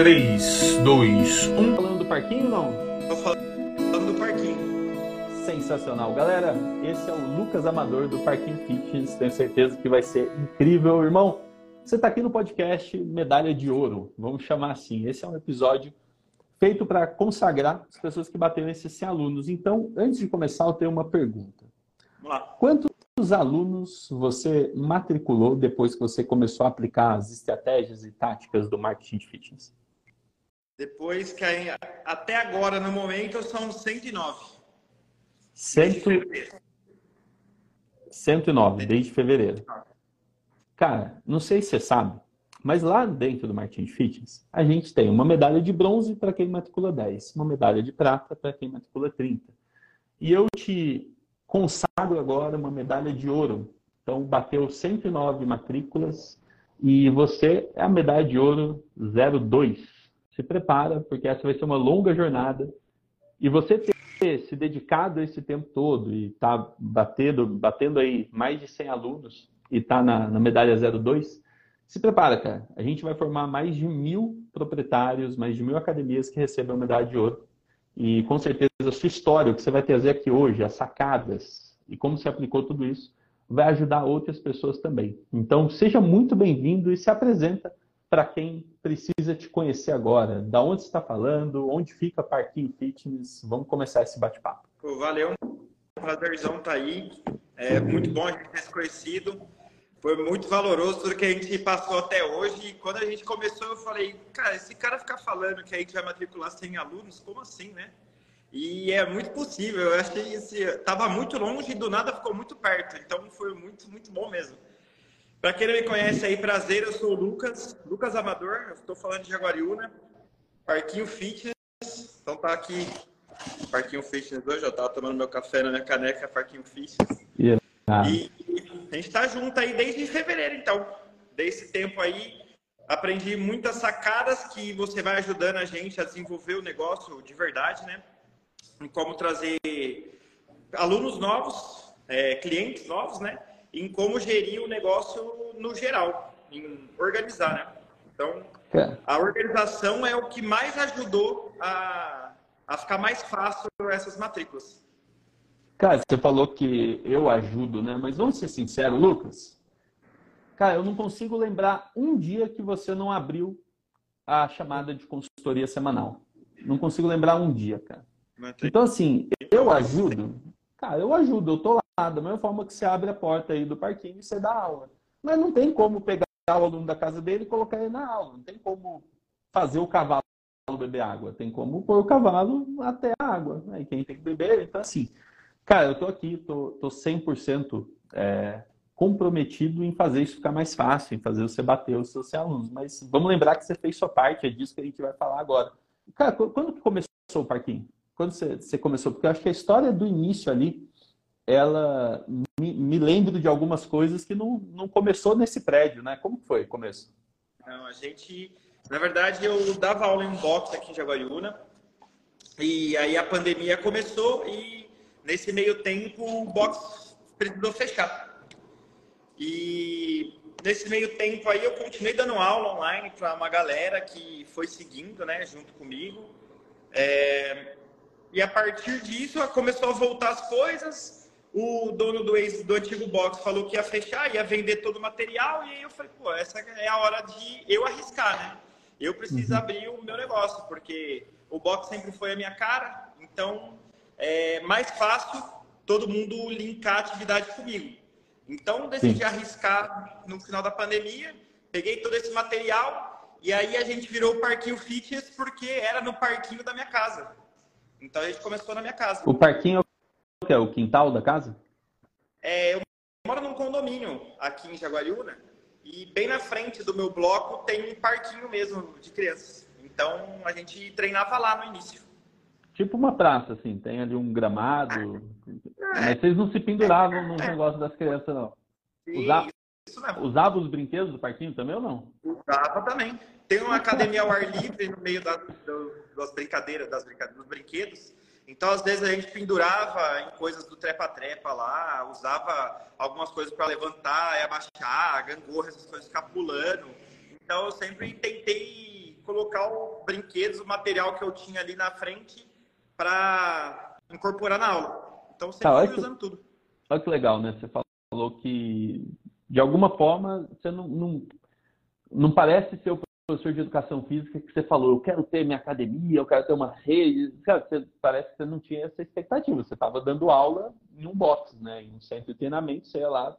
3, 2, 1. Falando do parquinho não? Tô falando do parquinho. Sensacional. Galera, esse é o Lucas Amador do Parquinho Fitness. Tenho certeza que vai ser incrível. Irmão, você está aqui no podcast Medalha de Ouro, vamos chamar assim. Esse é um episódio feito para consagrar as pessoas que bateram esses 100 alunos. Então, antes de começar, eu tenho uma pergunta. Vamos lá. Quantos alunos você matriculou depois que você começou a aplicar as estratégias e táticas do marketing de fitness? Depois que aí, até agora, no momento, são 109. Cento... 109, desde fevereiro. Cara, não sei se você sabe, mas lá dentro do Martin Fitness, a gente tem uma medalha de bronze para quem matricula 10, uma medalha de prata para quem matricula 30. E eu te consagro agora uma medalha de ouro. Então, bateu 109 matrículas e você é a medalha de ouro 02. Se prepara, porque essa vai ser uma longa jornada. E você ter se dedicado esse tempo todo e tá batendo, batendo aí mais de 100 alunos e tá na, na medalha 02, se prepara, cara. A gente vai formar mais de mil proprietários, mais de mil academias que recebem a medalha de ouro. E com certeza a sua história, o que você vai trazer aqui hoje, as sacadas e como você aplicou tudo isso, vai ajudar outras pessoas também. Então, seja muito bem-vindo e se apresenta para quem precisa te conhecer agora. Da onde você está falando, onde fica Parquinho Fitness. Vamos começar esse bate-papo. Valeu, prazerzão estar tá aí. É muito bom a gente ter se conhecido. Foi muito valoroso tudo que a gente passou até hoje. E quando a gente começou, eu falei, cara, esse cara ficar falando que a gente vai matricular 100 alunos, como assim, né? E é muito possível. Eu achei esse estava muito longe e do nada ficou muito perto. Então foi muito, muito bom mesmo. Para quem não me conhece aí, prazer, eu sou o Lucas, Lucas Amador, eu estou falando de Jaguariúna, Parquinho Fitness. Então tá aqui, Parquinho Fitness hoje, eu tava tomando meu café na minha caneca, Parquinho Fitness. Yeah. E a gente está junto aí desde fevereiro, então. Desse tempo aí, aprendi muitas sacadas que você vai ajudando a gente a desenvolver o negócio de verdade, né? Em como trazer alunos novos, é, clientes novos, né? Em como gerir o negócio no geral, em organizar, né? Então, É. a organização é o que mais ajudou a, a ficar mais fácil essas matrículas. Cara, você falou que eu ajudo, né? Mas vamos ser sinceros, Lucas. Cara, eu não consigo lembrar um dia que você não abriu a chamada de consultoria semanal. Não consigo lembrar um dia, cara. Então, assim, eu ajudo. Cara, eu ajudo, eu tô lá, da mesma forma que você abre a porta aí do parquinho e você dá aula. Mas não tem como pegar o aluno da casa dele e colocar ele na aula. Não tem como fazer o cavalo beber água. Tem como pôr o cavalo até a água. Né? E quem tem que beber, então assim. Cara, eu tô aqui, tô, tô 100% é, comprometido em fazer isso ficar mais fácil, em fazer você bater os seus alunos. Mas vamos lembrar que você fez sua parte, é disso que a gente vai falar agora. Cara, quando que começou o parquinho? Quando você, você começou? Porque eu acho que a história do início ali, ela me, me lembro de algumas coisas que não, não começou nesse prédio, né? Como foi o começo? Não, a gente, na verdade, eu dava aula em um box aqui em Jaguariúna, e aí a pandemia começou e nesse meio tempo o box precisou fechar. E nesse meio tempo aí eu continuei dando aula online para uma galera que foi seguindo, né, junto comigo. É, e a partir disso começou a voltar as coisas. O dono do, ex, do antigo box falou que ia fechar, ia vender todo o material. E aí eu falei, pô, essa é a hora de eu arriscar, né? Eu preciso Uhum. abrir o meu negócio, porque o box sempre foi a minha cara. Então, é mais fácil todo mundo linkar a atividade comigo. Então, decidi Sim. arriscar no final da pandemia, peguei todo esse material e aí a gente virou o Parquinho Fitness porque era no parquinho da minha casa. Então, a gente começou na minha casa. O parquinho que? É o quintal da casa? É, eu moro num condomínio aqui em Jaguariúna e bem na frente do meu bloco tem um parquinho mesmo de crianças. Então, a gente treinava lá no início. Tipo uma praça, assim, tem ali um gramado. Mas vocês não se penduravam no negócio das crianças, não. Usava, Isso mesmo. usava os brinquedos do parquinho também ou não? Usava também. Tem uma academia ao ar livre no meio das brincadeiras, das brincadeiras, dos brinquedos. Então, às vezes, a gente pendurava em coisas do trepa-trepa lá, usava algumas coisas para levantar e abaixar, gangorra, essas coisas, ficar pulando. Então, eu sempre tentei colocar os brinquedos, o material que eu tinha ali na frente para incorporar na aula. Então sempre tá, fui usando que, tudo. Olha que legal, né? Você falou que de alguma forma você não, não, não parece ser o professor de educação física que você falou, eu quero ter minha academia, eu quero ter uma rede. Cara, você, parece que você não tinha essa expectativa. Você estava dando aula em um box, né? Em um centro de treinamento, sei lá,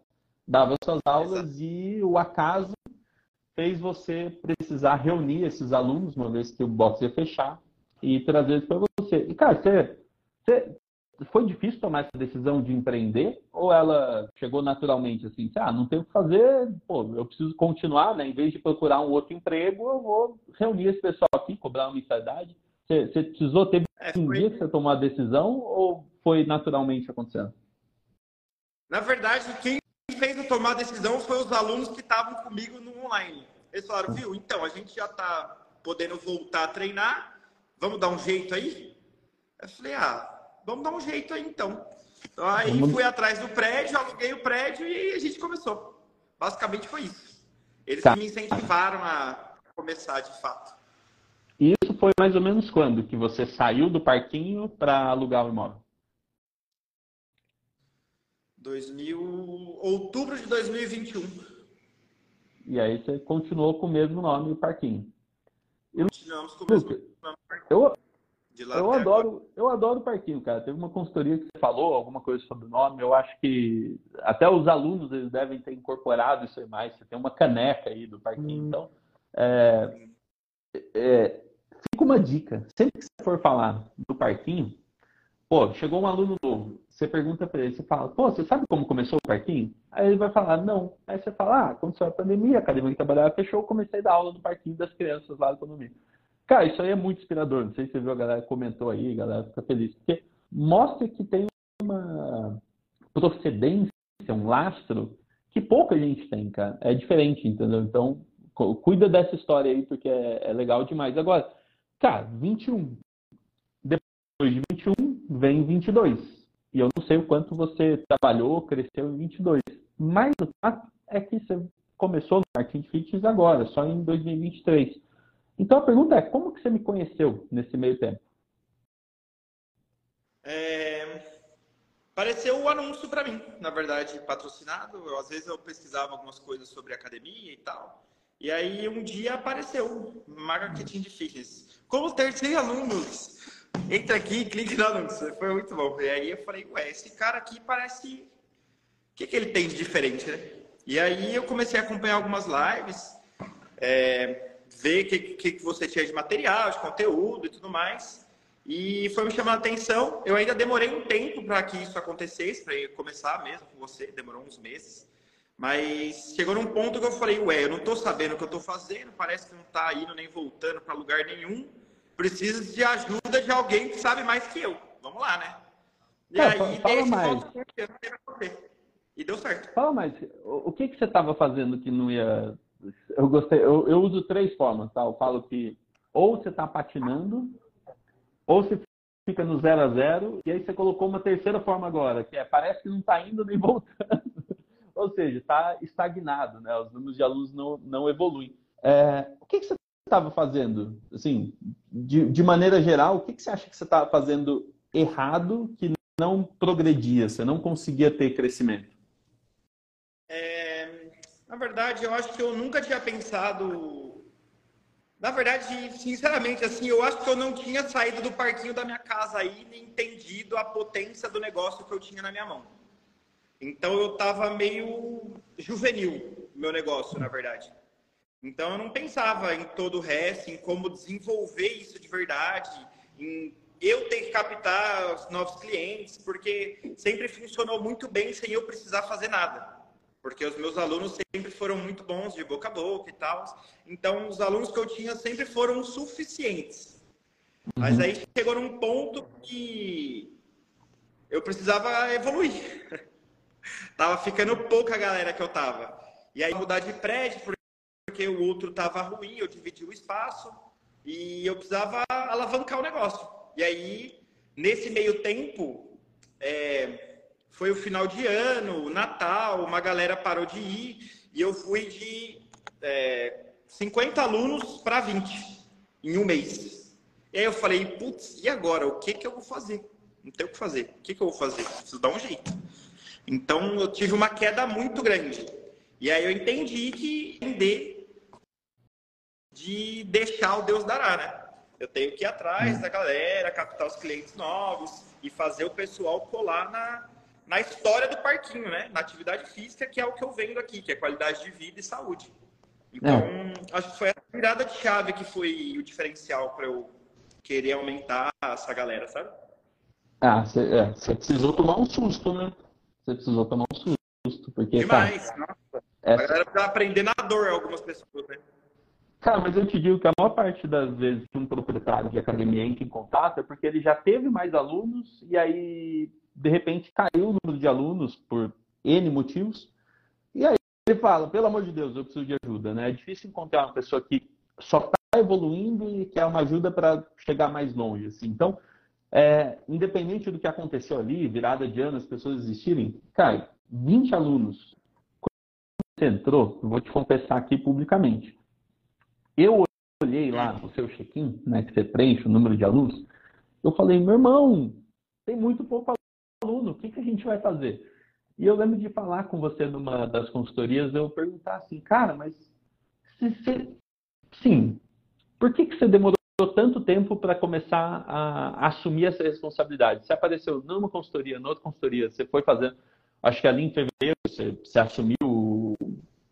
dava suas aulas Exato. e o acaso fez você precisar reunir esses alunos, uma vez que o box ia fechar, e trazer eles para você. E, cara, você, você, foi difícil tomar essa decisão de empreender? Ou ela chegou naturalmente assim, ah, não tenho o que fazer, pô, eu preciso continuar, né? Em vez de procurar um outro emprego, eu vou reunir esse pessoal aqui, cobrar uma mensalidade. Você, você precisou, teve é, um foi... dia que você tomou a decisão ou foi naturalmente acontecendo? Na verdade, quem fez eu tomar a decisão foi os alunos que estavam comigo no online. Eles falaram, viu, então, a gente já está podendo voltar a treinar, vamos dar um jeito aí? Eu falei, ah, vamos dar um jeito aí então. Então aí vamos... fui atrás do prédio, aluguei o prédio e a gente começou. Basicamente foi isso. Eles tá. me incentivaram a começar de fato. E isso foi mais ou menos quando que você saiu do parquinho para alugar o imóvel? 2000, outubro de 2021. E aí você continuou com o mesmo nome, o parquinho. E, Continuamos com o mesmo nome, parquinho. Eu, eu adoro, eu adoro o parquinho, cara. Teve uma consultoria que você falou alguma coisa sobre o nome. Eu acho que até os alunos eles devem ter incorporado isso aí mais. Você tem uma caneca aí do parquinho. Hum. Então, é, é, fica uma dica. Sempre que você for falar do parquinho, pô, chegou um aluno novo. Você pergunta para ele, você fala, pô, você sabe como começou o parquinho? Aí ele vai falar, não. Aí você fala, ah, aconteceu a pandemia, a academia que trabalhava fechou, eu comecei a dar aula no parquinho das crianças lá do condomínio. Cara, isso aí é muito inspirador. Não sei se você viu, a galera comentou aí, a galera fica feliz. Porque mostra que tem uma procedência, um lastro que pouca gente tem, cara. É diferente, entendeu? Então, cuida dessa história aí, porque é, é legal demais. Agora, cara, 21. Depois de 21, vem 22. E eu não sei o quanto você trabalhou, cresceu em 22. Mas o fato é que você começou no marketing fitness agora, só em 2023. Então a pergunta é, como que você me conheceu nesse meio tempo? É... Apareceu o anúncio para mim, na verdade, patrocinado. Eu, às vezes eu pesquisava algumas coisas sobre academia e tal. E aí um dia apareceu marketing de fitness. Como ter 100 alunos? Entra aqui, clique no anúncio. Foi muito bom. E aí eu falei, ué, esse cara aqui parece. O que, que ele tem de diferente, né? E aí eu comecei a acompanhar algumas lives. É ver o que, que, que você tinha de material, de conteúdo e tudo mais. E foi me chamando a atenção. Eu ainda demorei um tempo para que isso acontecesse, para começar mesmo com você, demorou uns meses. Mas chegou num ponto que eu falei, ué, eu não estou sabendo o que eu estou fazendo, parece que não está indo nem voltando para lugar nenhum. Preciso de ajuda de alguém que sabe mais que eu. Vamos lá, né? E é, aí, fala mais. E deu certo. Fala mais, o que, que você estava fazendo que não ia eu gostei, eu, eu uso três formas, tá? Eu falo que ou você está patinando, ou você fica no zero a zero, e aí você colocou uma terceira forma agora, que é parece que não está indo nem voltando. ou seja, está estagnado, né? Os números de alunos não, não evoluem. É, o que, que você estava fazendo? Assim, de, de maneira geral, o que, que você acha que você estava fazendo errado que não progredia, você não conseguia ter crescimento? Na verdade, eu acho que eu nunca tinha pensado. Na verdade, sinceramente, assim, eu acho que eu não tinha saído do parquinho da minha casa aí e entendido a potência do negócio que eu tinha na minha mão. Então eu estava meio juvenil, meu negócio, na verdade. Então eu não pensava em todo o resto, em como desenvolver isso de verdade, em eu ter que captar os novos clientes, porque sempre funcionou muito bem sem eu precisar fazer nada porque os meus alunos sempre foram muito bons de boca a boca e tal. Então, os alunos que eu tinha sempre foram suficientes. Uhum. Mas aí chegou num ponto que eu precisava evoluir. tava ficando pouca a galera que eu tava. E aí mudar de prédio, porque o outro tava ruim, eu dividi o espaço e eu precisava alavancar o negócio. E aí, nesse meio tempo, é, foi o final de ano, Natal, uma galera parou de ir e eu fui de é, 50 alunos para 20. em um mês. E aí eu falei, putz, e agora? O que, que eu vou fazer? Não tem o que fazer. O que, que eu vou fazer? Preciso dar um jeito. Então eu tive uma queda muito grande. E aí eu entendi que entender de deixar o Deus dará, né? Eu tenho que ir atrás da galera, captar os clientes novos e fazer o pessoal colar na, na história do parquinho, né? Na atividade física, que é o que eu vendo aqui, que é qualidade de vida e saúde. Então, é. acho que foi a virada de chave que foi o diferencial para eu querer aumentar essa galera, sabe? Ah, você é, precisou tomar um susto, né? Você precisou tomar um susto, porque. Demais, tá, nossa. Essa... A galera precisa aprender na dor, algumas pessoas, né? Cara, mas eu te digo que a maior parte das vezes que um proprietário de academia entra em contato é porque ele já teve mais alunos e aí, de repente, caiu o número de alunos por N motivos. E aí ele fala, pelo amor de Deus, eu preciso de ajuda, né? É difícil encontrar uma pessoa que só está evoluindo e quer uma ajuda para chegar mais longe. Assim. Então, é, independente do que aconteceu ali, virada de ano, as pessoas existirem, cara, 20 alunos. Quando você entrou, vou te confessar aqui publicamente eu olhei lá o seu check-in, né, que você preenche o número de alunos, eu falei, meu irmão, tem muito pouco aluno, o que, que a gente vai fazer? E eu lembro de falar com você numa das consultorias, eu perguntar assim, cara, mas se você, sim, por que, que você demorou tanto tempo para começar a assumir essa responsabilidade? Você apareceu numa consultoria, noutra consultoria, você foi fazendo, acho que ali em fevereiro você, você assumiu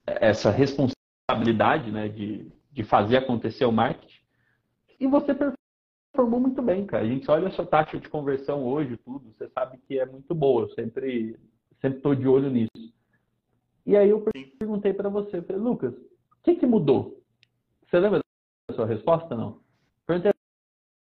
essa responsabilidade, né, de de fazer acontecer o marketing. E você performou muito bem, cara. A gente olha a sua taxa de conversão hoje, tudo, você sabe que é muito boa. Eu sempre sempre estou de olho nisso. E aí eu perguntei para você, falei, Lucas, o que, que mudou? Você lembra da sua resposta, não? Perguntei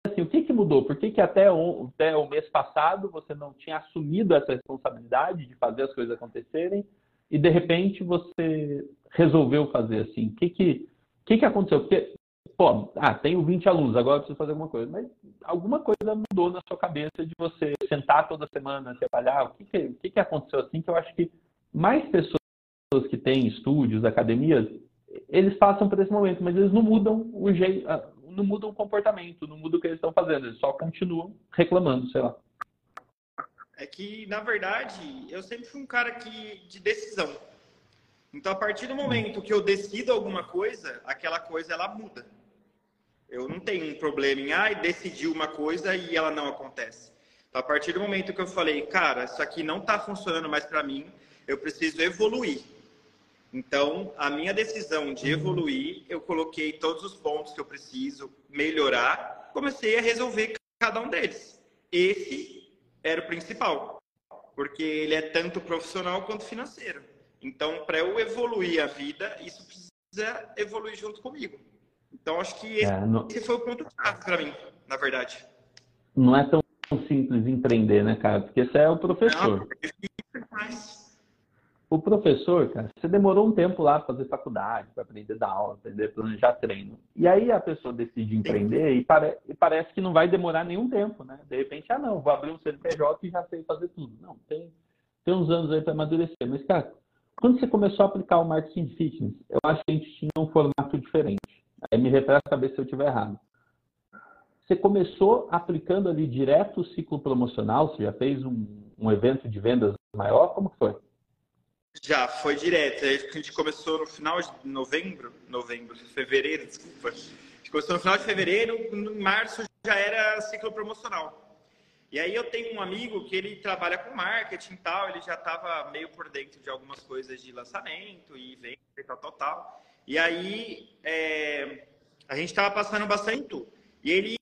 assim, o que, que mudou? Por que, que até, o, até o mês passado você não tinha assumido essa responsabilidade de fazer as coisas acontecerem e de repente você resolveu fazer assim? O que que que, que aconteceu? Porque, pô, ah, tenho 20 alunos, agora eu preciso fazer alguma coisa. Mas alguma coisa mudou na sua cabeça de você sentar toda semana, trabalhar. O que, que, o que, que aconteceu assim que eu acho que mais pessoas que têm estúdios, academias, eles passam por esse momento, mas eles não mudam o jeito, ah, não mudam o comportamento, não mudam o que eles estão fazendo, eles só continuam reclamando, sei lá. É que, na verdade, eu sempre fui um cara que, de decisão. Então, a partir do momento que eu decido alguma coisa, aquela coisa ela muda. Eu não tenho um problema em ah, decidir uma coisa e ela não acontece. Então, a partir do momento que eu falei, cara, isso aqui não está funcionando mais para mim, eu preciso evoluir. Então, a minha decisão de evoluir, eu coloquei todos os pontos que eu preciso melhorar, comecei a resolver cada um deles. Esse era o principal, porque ele é tanto profissional quanto financeiro. Então, para eu evoluir a vida, isso precisa evoluir junto comigo. Então, acho que esse, é, não... esse foi o ponto chave para mim, na verdade. Não é tão simples empreender, né, cara? Porque você é o professor. Não, é o professor, cara, você demorou um tempo lá para fazer faculdade, para aprender a dar aula, aprender planejar treino. E aí a pessoa decide empreender e, pare... e, parece que não vai demorar nenhum tempo, né? De repente, ah, não, vou abrir um CNPJ e já sei fazer tudo. Não, tem, tem uns anos aí para amadurecer. Mas, cara, quando você começou a aplicar o marketing fitness, eu acho que a gente tinha um formato diferente. Aí me refresca a saber se eu estiver errado. Você começou aplicando ali direto o ciclo promocional? Você já fez um, um evento de vendas maior? Como foi? Já, foi direto. A gente começou no final de novembro, novembro, fevereiro, desculpa. A gente começou no final de fevereiro, em março já era ciclo promocional. E aí eu tenho um amigo que ele trabalha com marketing e tal, ele já estava meio por dentro de algumas coisas de lançamento e venda e tal, tal, tal. E aí é, a gente estava passando bastante. E ele,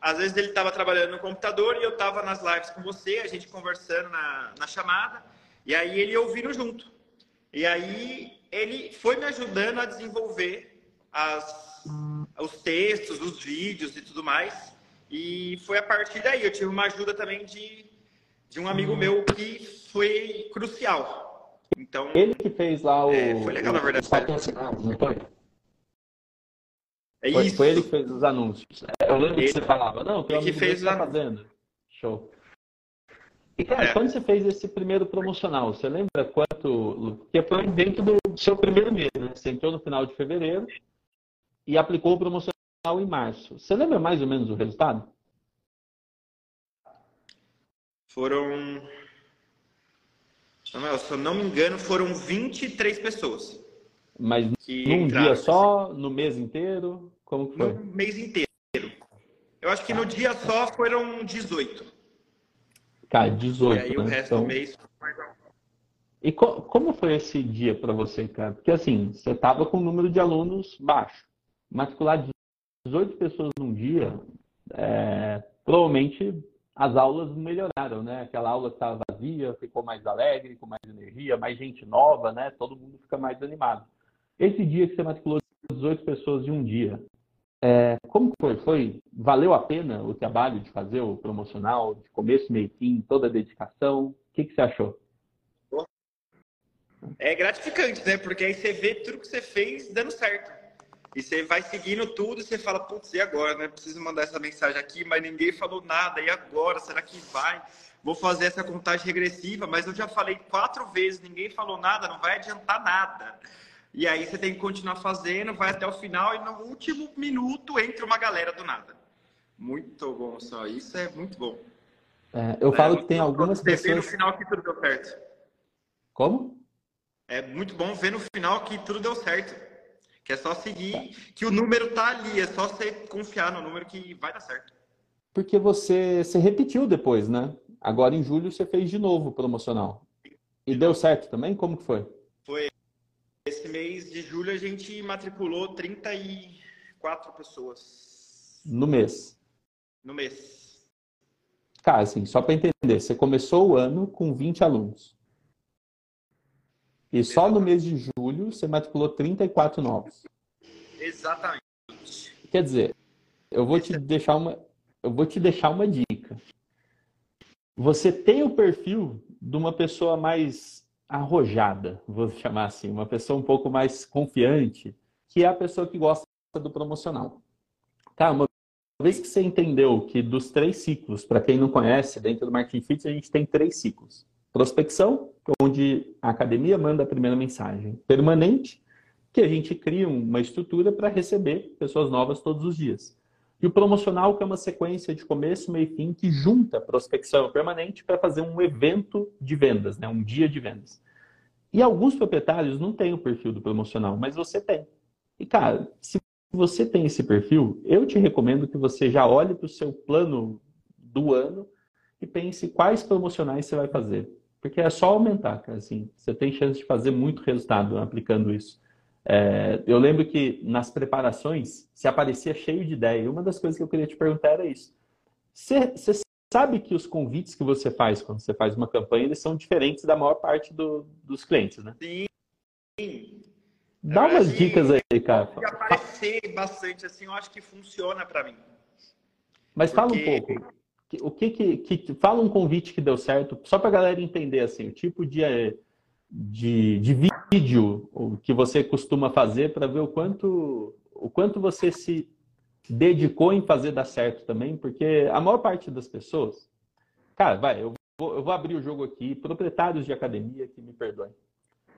às vezes ele estava trabalhando no computador e eu estava nas lives com você, a gente conversando na, na chamada, e aí ele ouvindo junto. E aí ele foi me ajudando a desenvolver as, os textos, os vídeos e tudo mais. E foi a partir daí. Eu tive uma ajuda também de, de um amigo meu que foi crucial. Então. Ele que fez lá o. É, foi legal, na verdade. não foi? É foi, isso. foi ele que fez os anúncios. Eu lembro ele, que você falava, não, ele que fez tá fazendo. Show. E, cara, é. quando você fez esse primeiro promocional, você lembra quanto. Porque foi dentro do seu primeiro mês, né? Você entrou no final de fevereiro e aplicou o promocional em março. Você lembra mais ou menos o resultado? Foram. Samuel, se eu não me engano, foram 23 pessoas. Mas num dia só, no mês inteiro? Como que foi? No mês inteiro. Eu acho que no dia só foram 18. Cara, 18. E aí né? o resto então... do mês E co como foi esse dia para você, cara? Porque assim, você tava com um número de alunos baixo. Matricular 18 pessoas num dia, é, provavelmente as aulas melhoraram, né? Aquela aula que estava vazia ficou mais alegre, com mais energia, mais gente nova, né? Todo mundo fica mais animado. Esse dia que você matriculou 18 pessoas em um dia, é, como foi? foi? Valeu a pena o trabalho de fazer o promocional, de começo, meio fim, toda a dedicação? O que, que você achou? É gratificante, né? Porque aí você vê tudo que você fez dando certo. E você vai seguindo tudo e você fala, putz, e agora, né? Preciso mandar essa mensagem aqui, mas ninguém falou nada. E agora? Será que vai? Vou fazer essa contagem regressiva, mas eu já falei quatro vezes, ninguém falou nada, não vai adiantar nada. E aí você tem que continuar fazendo, vai até o final e no último minuto entra uma galera do nada. Muito bom, só. Isso é muito bom. É, eu falo é, que tem algumas pessoas... no final que tudo deu certo. Como? É muito bom ver no final que tudo deu certo. Que é só seguir, que o número tá ali, é só você confiar no número que vai dar certo. Porque você, você repetiu depois, né? Agora em julho você fez de novo o promocional. E deu certo também? Como que foi? Foi. Esse mês de julho a gente matriculou 34 pessoas. No mês? No mês. Cara, assim, só para entender, você começou o ano com 20 alunos. E só no mês de julho você matriculou 34 novos. Exatamente. Quer dizer, eu vou te deixar uma, eu vou te deixar uma dica. Você tem o perfil de uma pessoa mais arrojada, vou chamar assim, uma pessoa um pouco mais confiante, que é a pessoa que gosta do promocional. Tá, uma vez que você entendeu que dos três ciclos, para quem não conhece, dentro do Marketing Fit, a gente tem três ciclos. Prospecção, onde a academia manda a primeira mensagem. Permanente, que a gente cria uma estrutura para receber pessoas novas todos os dias. E o promocional, que é uma sequência de começo, meio e fim, que junta prospecção permanente para fazer um evento de vendas, né? um dia de vendas. E alguns proprietários não têm o perfil do promocional, mas você tem. E, cara, se você tem esse perfil, eu te recomendo que você já olhe para o seu plano do ano e pense quais promocionais você vai fazer. Porque é só aumentar, cara. Assim, você tem chance de fazer muito resultado aplicando isso. É, eu lembro que nas preparações se aparecia cheio de ideia. E uma das coisas que eu queria te perguntar era isso. Você, você sabe que os convites que você faz quando você faz uma campanha eles são diferentes da maior parte do, dos clientes, né? Sim. Dá umas dicas aí, cara. aparecer bastante assim, eu acho que funciona para mim. Mas Porque... fala um pouco o que, que, que, fala um convite que deu certo, só para a galera entender assim, o tipo de, de, de vídeo que você costuma fazer para ver o quanto, o quanto você se dedicou em fazer dar certo também, porque a maior parte das pessoas, cara, vai, eu vou, eu vou abrir o jogo aqui, proprietários de academia que me perdoem.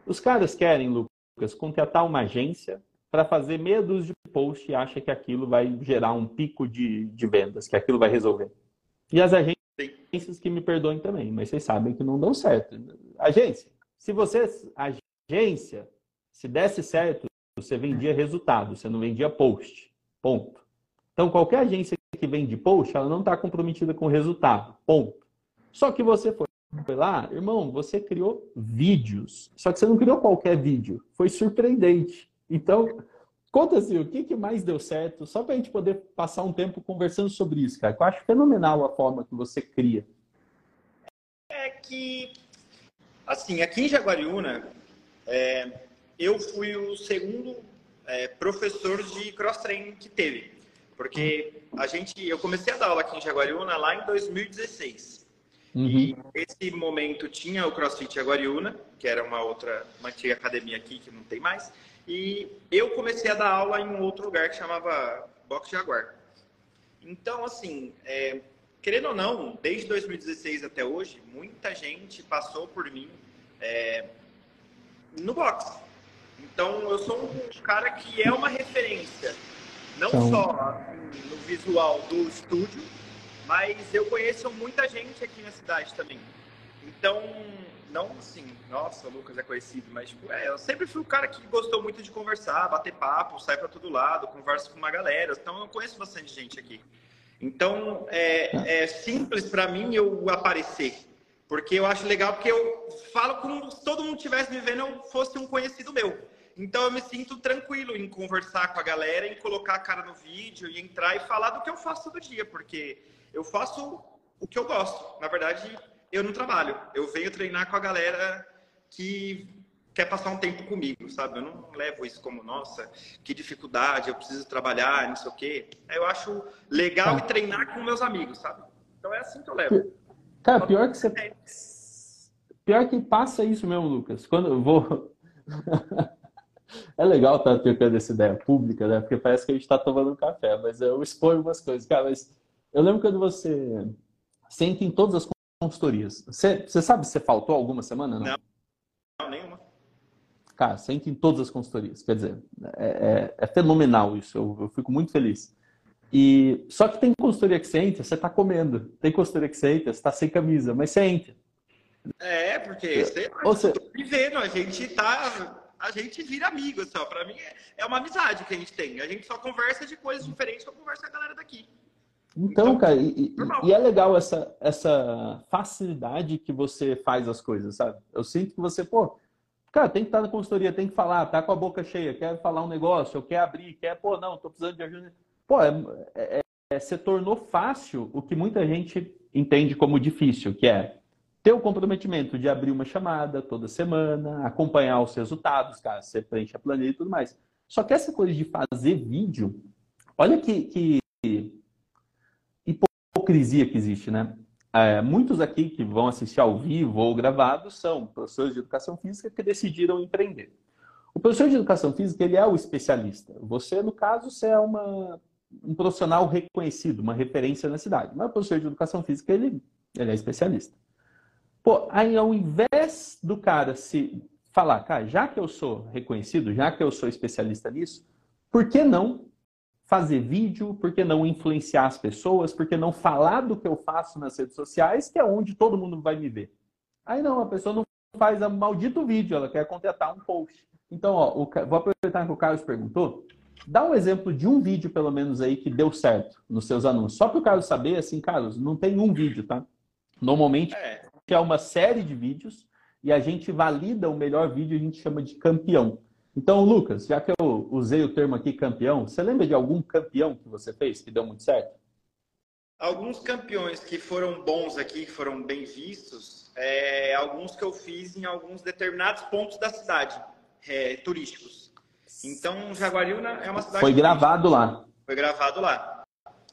Os caras querem, Lucas, contratar uma agência para fazer meia dúzia de post e acha que aquilo vai gerar um pico de, de vendas, que aquilo vai resolver. E as agências que me perdoem também, mas vocês sabem que não dão certo. Agência, se você, agência, se desse certo, você vendia resultado, você não vendia post. Ponto. Então, qualquer agência que vende post, ela não está comprometida com resultado. Ponto. Só que você foi, foi lá, irmão, você criou vídeos. Só que você não criou qualquer vídeo. Foi surpreendente. Então, Conta assim, o que, que mais deu certo, só para a gente poder passar um tempo conversando sobre isso, cara. Eu acho fenomenal a forma que você cria. É que, assim, aqui em Jaguariúna, é, eu fui o segundo é, professor de cross-training que teve. Porque a gente, eu comecei a dar aula aqui em Jaguariúna lá em 2016. Uhum. E esse momento tinha o CrossFit Jaguariúna, que era uma outra, uma antiga academia aqui que não tem mais. E eu comecei a dar aula em um outro lugar que chamava Box Jaguar. Então, assim, é, querendo ou não, desde 2016 até hoje, muita gente passou por mim é, no box. Então, eu sou um cara que é uma referência. Não então... só visual do estúdio, mas eu conheço muita gente aqui na cidade também. Então, não assim, nossa, o Lucas é conhecido, mas tipo, é, eu sempre fui o cara que gostou muito de conversar, bater papo, sair para todo lado, conversa com uma galera. Então, eu conheço bastante gente aqui. Então, é, é simples para mim eu aparecer, porque eu acho legal, porque eu falo como se todo mundo estivesse me vendo, eu fosse um conhecido meu. Então, eu me sinto tranquilo em conversar com a galera, em colocar a cara no vídeo e entrar e falar do que eu faço todo dia, porque eu faço o que eu gosto. Na verdade, eu não trabalho. Eu venho treinar com a galera que quer passar um tempo comigo, sabe? Eu não levo isso como, nossa, que dificuldade, eu preciso trabalhar, não sei o quê. Eu acho legal tá. treinar com meus amigos, sabe? Então é assim que eu levo. Cara, pior que você. É. Pior que passa isso mesmo, Lucas. Quando eu vou. é legal estar tá trocando essa ideia pública, né? Porque parece que a gente está tomando um café, mas eu exponho umas coisas. Cara, mas eu lembro quando você senta em todas as consultorias. Você, você sabe se faltou alguma semana? Não, não nenhuma. Cara, senta em todas as consultorias. Quer dizer, é, é, é fenomenal isso. Eu, eu, fico muito feliz. E só que tem consultoria que você entra, você está comendo. Tem consultoria que você entra, você está sem camisa, mas você entra. É, porque você, você... vivendo, a gente tá. A gente vira amigo só. Para mim é, é uma amizade que a gente tem. A gente só conversa de coisas diferentes que eu converso com a galera daqui. Então, então cara, e, e, é legal essa, essa facilidade que você faz as coisas, sabe? Eu sinto que você, pô, cara, tem que estar na consultoria, tem que falar, tá com a boca cheia, quer falar um negócio, eu quer abrir, quer, pô, não, tô precisando de ajuda. Pô, é, é, é, você tornou fácil o que muita gente entende como difícil, que é ter o comprometimento de abrir uma chamada toda semana, acompanhar os resultados, cara, você preenche a planilha e tudo mais. Só que essa coisa de fazer vídeo, olha que, que hipocrisia que existe, né? É, muitos aqui que vão assistir ao vivo ou gravado são professores de educação física que decidiram empreender. O professor de educação física ele é o especialista. Você, no caso, você é uma, um profissional reconhecido, uma referência na cidade. Mas o professor de educação física ele, ele é especialista. Pô, aí ao invés do cara se falar, cara, já que eu sou reconhecido, já que eu sou especialista nisso, por que não fazer vídeo, por que não influenciar as pessoas, por que não falar do que eu faço nas redes sociais, que é onde todo mundo vai me ver. Aí não, a pessoa não faz o maldito vídeo, ela quer contratar um post. Então, ó, o, vou aproveitar que o Carlos perguntou. Dá um exemplo de um vídeo, pelo menos, aí que deu certo nos seus anúncios. Só para o Carlos saber, assim, Carlos, não tem um vídeo, tá? Normalmente é. é uma série de vídeos e a gente valida o melhor vídeo, a gente chama de campeão. Então, Lucas, já que eu usei o termo aqui campeão, você lembra de algum campeão que você fez que deu muito certo? Alguns campeões que foram bons aqui, que foram bem vistos, é, alguns que eu fiz em alguns determinados pontos da cidade, é, turísticos. Então, Jaguariúna é uma cidade. Foi gravado lá. Foi gravado lá.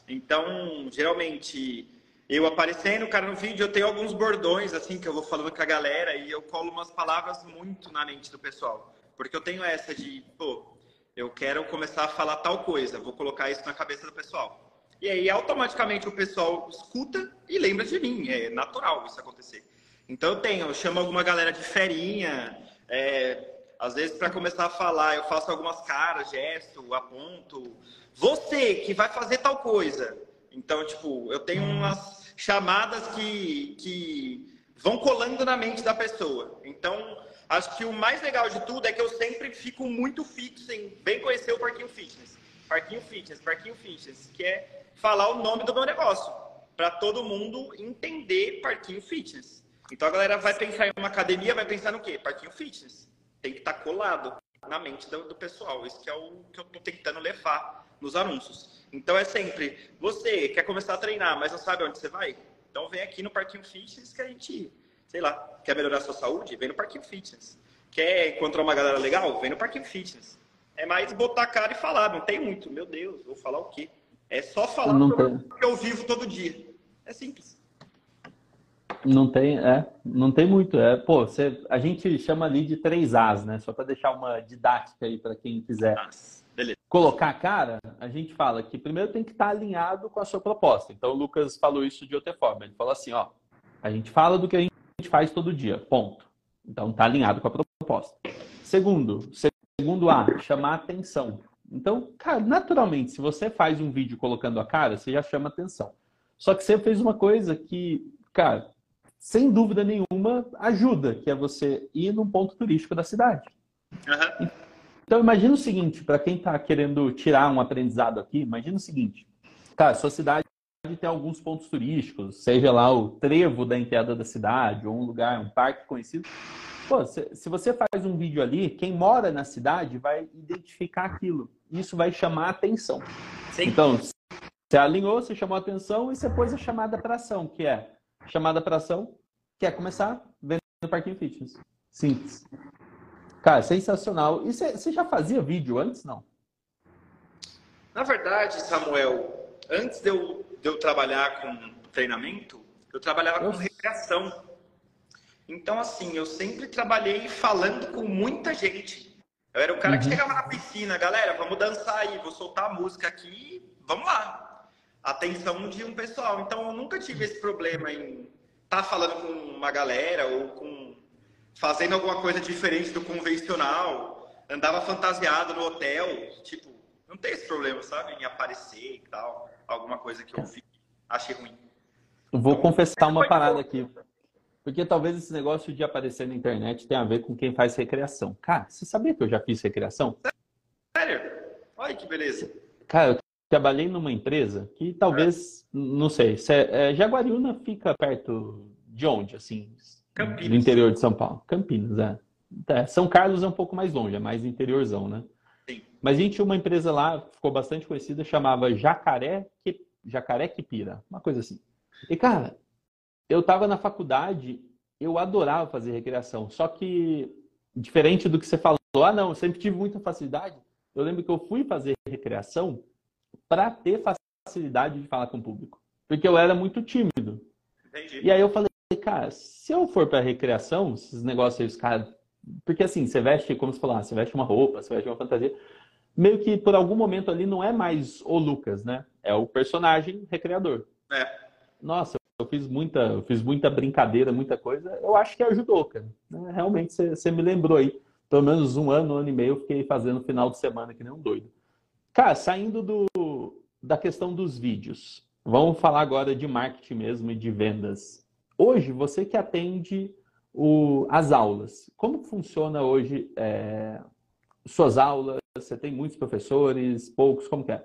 Então, geralmente, eu aparecendo, cara, no vídeo, eu tenho alguns bordões, assim, que eu vou falando com a galera e eu colo umas palavras muito na mente do pessoal. Porque eu tenho essa de, pô, eu quero começar a falar tal coisa, vou colocar isso na cabeça do pessoal. E aí, automaticamente, o pessoal escuta e lembra de mim. É natural isso acontecer. Então, eu tenho, eu chamo alguma galera de ferinha, é, às vezes, para começar a falar, eu faço algumas caras, gesto, aponto. Você que vai fazer tal coisa. Então, tipo, eu tenho umas chamadas que, que vão colando na mente da pessoa. Então, Acho que o mais legal de tudo é que eu sempre fico muito fixo em bem conhecer o Parquinho Fitness. Parquinho Fitness, Parquinho Fitness, que é falar o nome do meu negócio, para todo mundo entender Parquinho Fitness. Então a galera vai pensar em uma academia, vai pensar no quê? Parquinho Fitness. Tem que estar tá colado na mente do, do, pessoal. Isso que é o que eu estou tentando levar nos anúncios. Então é sempre, você quer começar a treinar, mas não sabe onde você vai? Então vem aqui no Parquinho Fitness que a gente sei lá, quer melhorar a sua saúde? Vem no Parquinho Fitness. Quer encontrar uma galera legal? Vem no Parquinho Fitness. É mais botar a cara e falar, não tem muito. Meu Deus, vou falar o quê? É só falar o que eu vivo todo dia. É simples. Não tem, é, não tem muito. É, pô, você, a gente chama ali de três As, né? Só para deixar uma didática aí para quem quiser colocar a cara, a gente fala que primeiro tem que estar alinhado com a sua proposta. Então o Lucas falou isso de outra forma. Ele falou assim, ó, a gente fala do que a gente gente faz todo dia, ponto. Então está alinhado com a proposta. Segundo, segundo A, chamar atenção. Então, cara, naturalmente, se você faz um vídeo colocando a cara, você já chama atenção. Só que você fez uma coisa que, cara, sem dúvida nenhuma, ajuda, que é você ir num ponto turístico da cidade. Uhum. Então, imagina o seguinte, para quem está querendo tirar um aprendizado aqui, imagina o seguinte, cara, sua cidade tem alguns pontos turísticos, seja lá o trevo da entrada da cidade, ou um lugar, um parque conhecido. Pô, se, se você faz um vídeo ali, quem mora na cidade vai identificar aquilo. Isso vai chamar a atenção. Sim. Então, você alinhou, você chamou a atenção e você pôs a chamada para ação, que é chamada para ação, que é começar vendo parquinho fitness. Simples. Cara, sensacional. E você já fazia vídeo antes, não? Na verdade, Samuel, antes de eu, de eu trabalhar com treinamento, eu trabalhava eu... com recreação. Então, assim, eu sempre trabalhei falando com muita gente. Eu era o cara uhum. que chegava na piscina, galera, vamos dançar aí, vou soltar a música aqui, vamos lá. Atenção de um pessoal. Então, eu nunca tive esse problema em estar tá falando com uma galera ou com fazendo alguma coisa diferente do convencional. Andava fantasiado no hotel, tipo, não tem esse problema, sabe? Em aparecer e tal. Alguma coisa que eu vi, achei ruim. Vou então, confessar uma parada aqui. Porque talvez esse negócio de aparecer na internet tenha a ver com quem faz recreação. Cara, você sabia que eu já fiz recreação? Sério? Olha que beleza. Cara, eu trabalhei numa empresa que talvez, é. não sei, se é, é, Jaguariúna fica perto de onde, assim? Campinas. Do interior de São Paulo. Campinas, é. é. São Carlos é um pouco mais longe, é mais interiorzão, né? Mas a gente tinha uma empresa lá, ficou bastante conhecida, chamava Jacaré, que, Jacaré Quipira, uma coisa assim. E, cara, eu estava na faculdade, eu adorava fazer recreação, só que, diferente do que você falou, ah, não, eu sempre tive muita facilidade. Eu lembro que eu fui fazer recreação para ter facilidade de falar com o público, porque eu era muito tímido. Entendi. E aí eu falei, cara, se eu for para recreação, esses negócios aí, os caras. Porque assim, você veste, como você falou, ah, você veste uma roupa, você veste uma fantasia. Meio que por algum momento ali não é mais o Lucas, né? É o personagem recreador. É. Nossa, eu fiz muita, eu fiz muita brincadeira, muita coisa. Eu acho que ajudou, cara. Né? Realmente você, você me lembrou aí. Pelo menos um ano, um ano e meio, eu fiquei fazendo final de semana que nem um doido. Cara, saindo do, da questão dos vídeos, vamos falar agora de marketing mesmo e de vendas. Hoje, você que atende o, as aulas, como funciona hoje é, suas aulas? Você tem muitos professores, poucos, como que é?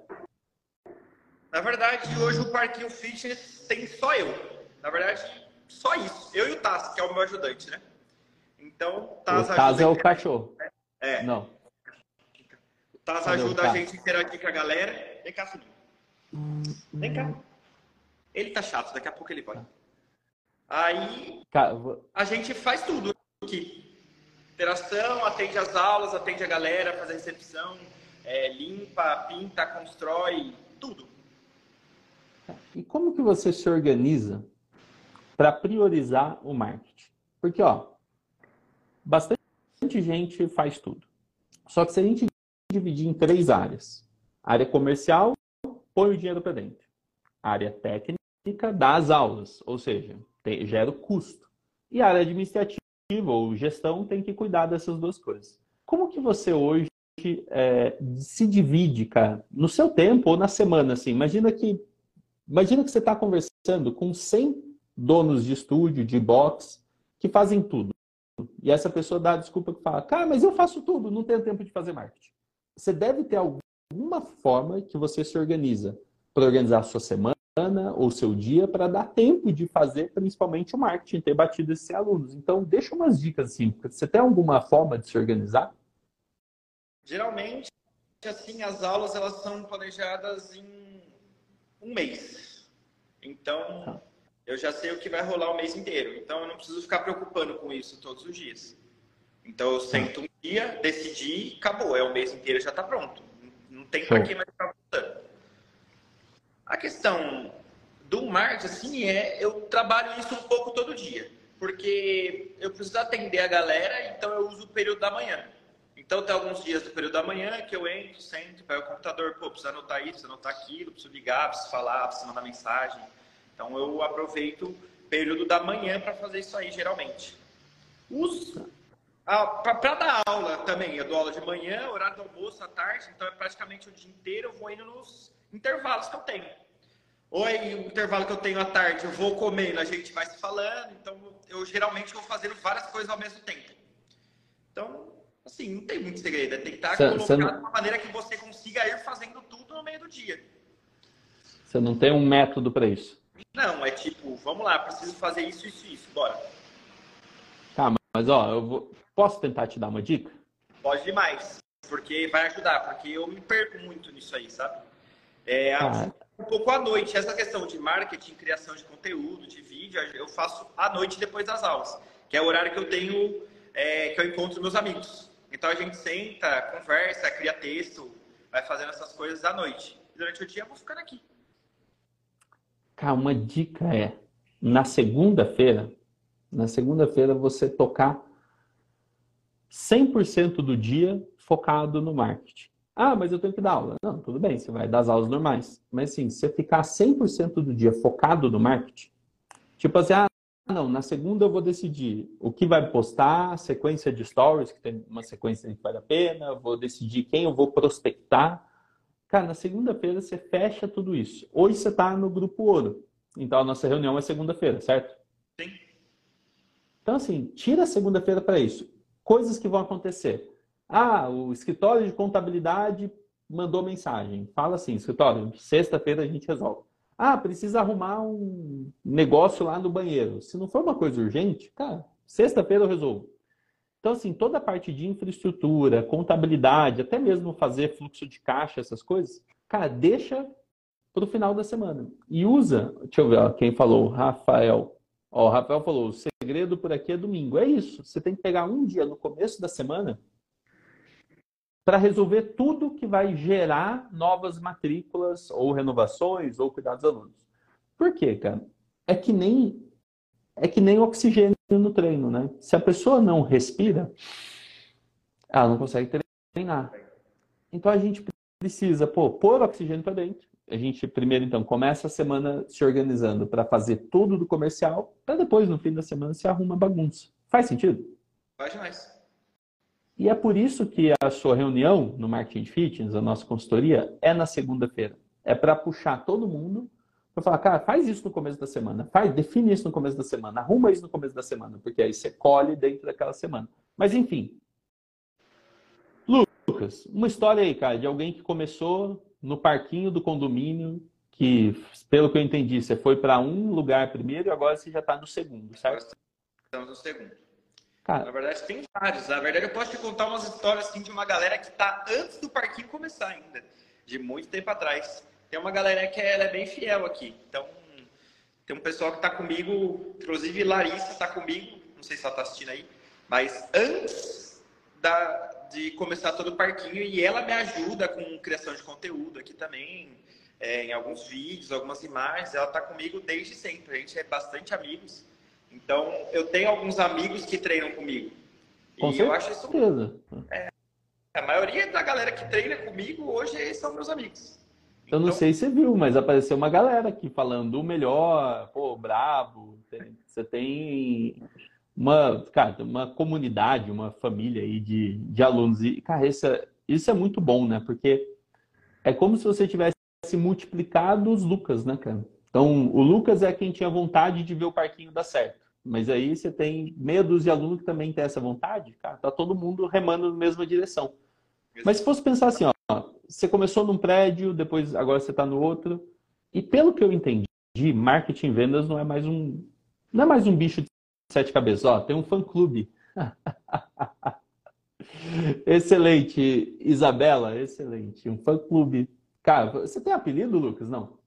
Na verdade, hoje o Parquinho Fitness tem só eu. Na verdade, só isso. Eu e o Taz, que é o meu ajudante, né? Então, Taz O Taz é o cachorro. É. Não. O Taz ajuda a gente a interagir com a galera. Vem cá, filho. Vem cá. Ele tá chato, daqui a pouco ele vai. Aí a gente faz tudo aqui. Interação, atende as aulas, atende a galera, faz a recepção, é, limpa, pinta, constrói, tudo. E como que você se organiza para priorizar o marketing? Porque, ó, bastante gente faz tudo. Só que se a gente dividir em três áreas: área comercial, põe o dinheiro para dentro. área técnica dá as aulas, ou seja, tem, gera o custo. E área administrativa ou gestão tem que cuidar dessas duas coisas. Como que você hoje é, se divide, cara, no seu tempo ou na semana, assim? Imagina que, imagina que você está conversando com 100 donos de estúdio, de box, que fazem tudo. E essa pessoa dá a desculpa que fala, cara, mas eu faço tudo, não tenho tempo de fazer marketing. Você deve ter algum alguma forma que você se organiza para organizar a sua semana ou seu dia para dar tempo de fazer principalmente o marketing, ter batido esses alunos. Então, deixa umas dicas assim. Você tem alguma forma de se organizar? Geralmente, assim, as aulas elas são planejadas em um mês. Então, tá. eu já sei o que vai rolar o mês inteiro. Então, eu não preciso ficar preocupando com isso todos os dias. Então, eu tá. sento um dia, decidi, acabou. É o mês inteiro já está pronto. Não tem para quem mais ficar. A questão do marketing, assim, é eu trabalho isso um pouco todo dia. Porque eu preciso atender a galera, então eu uso o período da manhã. Então tem alguns dias do período da manhã que eu entro, sento, pego o computador, pô, preciso anotar isso, preciso anotar aquilo, preciso ligar, preciso falar, preciso mandar mensagem. Então eu aproveito o período da manhã para fazer isso aí, geralmente. Os Ah, para dar aula também, eu dou aula de manhã, horário do almoço, à tarde, então é praticamente o dia inteiro, eu vou indo nos intervalos que eu tenho. Ou o intervalo que eu tenho à tarde, eu vou comendo, a gente vai se falando, então eu geralmente vou fazendo várias coisas ao mesmo tempo. Então, assim, não tem muito segredo, é tentar cê, colocar cê não... de uma maneira que você consiga ir fazendo tudo no meio do dia. Você não tem um método para isso? Não, é tipo, vamos lá, preciso fazer isso, isso, isso, bora. Tá, mas ó, eu vou... posso tentar te dar uma dica? Pode demais, porque vai ajudar, porque eu me perco muito nisso aí, sabe? É, ah. um pouco à noite, essa questão de marketing, criação de conteúdo, de vídeo, eu faço à noite depois das aulas, que é o horário que eu tenho, é, que eu encontro meus amigos. Então a gente senta, conversa, cria texto, vai fazendo essas coisas à noite. Durante o dia eu vou ficando aqui. Cara, uma dica é, na segunda-feira, na segunda-feira você tocar 100% do dia focado no marketing. Ah, mas eu tenho que dar aula. Não, tudo bem, você vai dar as aulas normais. Mas assim, você ficar 100% do dia focado no marketing, tipo assim, ah, não, na segunda eu vou decidir o que vai postar, sequência de stories, que tem uma sequência que vale a pena, vou decidir quem eu vou prospectar. Cara, na segunda-feira você fecha tudo isso. Hoje você está no grupo ouro. Então a nossa reunião é segunda-feira, certo? Sim. Então, assim, tira a segunda-feira para isso. Coisas que vão acontecer. Ah, o escritório de contabilidade mandou mensagem. Fala assim, escritório, sexta-feira a gente resolve. Ah, precisa arrumar um negócio lá no banheiro. Se não for uma coisa urgente, cara, sexta-feira eu resolvo. Então, assim, toda a parte de infraestrutura, contabilidade, até mesmo fazer fluxo de caixa, essas coisas, cara, deixa para o final da semana. E usa, deixa eu ver, ó, quem falou, Rafael. Ó, o Rafael falou, o segredo por aqui é domingo. É isso, você tem que pegar um dia no começo da semana para resolver tudo que vai gerar novas matrículas ou renovações ou cuidar dos alunos. Por quê, cara? É que nem é que nem oxigênio no treino, né? Se a pessoa não respira, ela não consegue treinar. Então a gente precisa pô, pôr oxigênio para dentro. A gente primeiro então começa a semana se organizando para fazer tudo do comercial, para depois no fim da semana se arruma bagunça. Faz sentido? Faz mais. E é por isso que a sua reunião no Marketing Fitness, a nossa consultoria, é na segunda-feira. É para puxar todo mundo para falar, cara, faz isso no começo da semana, faz, define isso no começo da semana, arruma isso no começo da semana, porque aí você colhe dentro daquela semana. Mas enfim. Lucas, uma história aí, cara, de alguém que começou no parquinho do condomínio, que, pelo que eu entendi, você foi para um lugar primeiro e agora você já está no segundo, certo? Estamos no segundo. Cara, Na verdade, tem vários. Na verdade, eu posso te contar umas histórias assim, de uma galera que está antes do parquinho começar ainda, de muito tempo atrás. Tem uma galera que ela é bem fiel aqui. Então, tem um pessoal que está comigo, inclusive Larissa está comigo, não sei se ela está assistindo aí, mas antes da, de começar todo o parquinho e ela me ajuda com criação de conteúdo aqui também, é, em alguns vídeos, algumas imagens. Ela está comigo desde sempre. A gente é bastante amigos. Então, eu tenho alguns amigos que treinam comigo. Com e certeza. eu acho isso. É, a maioria da galera que treina comigo hoje são meus amigos. Eu não então sei se você viu, mas apareceu uma galera aqui falando o melhor, pô, brabo. Você tem uma, cara, uma comunidade, uma família aí de, de alunos. E, cara, isso é, isso é muito bom, né? Porque é como se você tivesse multiplicado os Lucas, né, cara? Então, o Lucas é quem tinha vontade de ver o parquinho dar certo. Mas aí você tem meia dúzia de alunos que também tem essa vontade, cara, tá todo mundo remando na mesma direção. Mas se fosse pensar assim, ó, você começou num prédio, depois agora você está no outro, e pelo que eu entendi, marketing vendas não é mais um não é mais um bicho de sete cabeças, ó, tem um fã clube. excelente, Isabela, excelente, um fã clube. Cara, você tem apelido, Lucas? Não.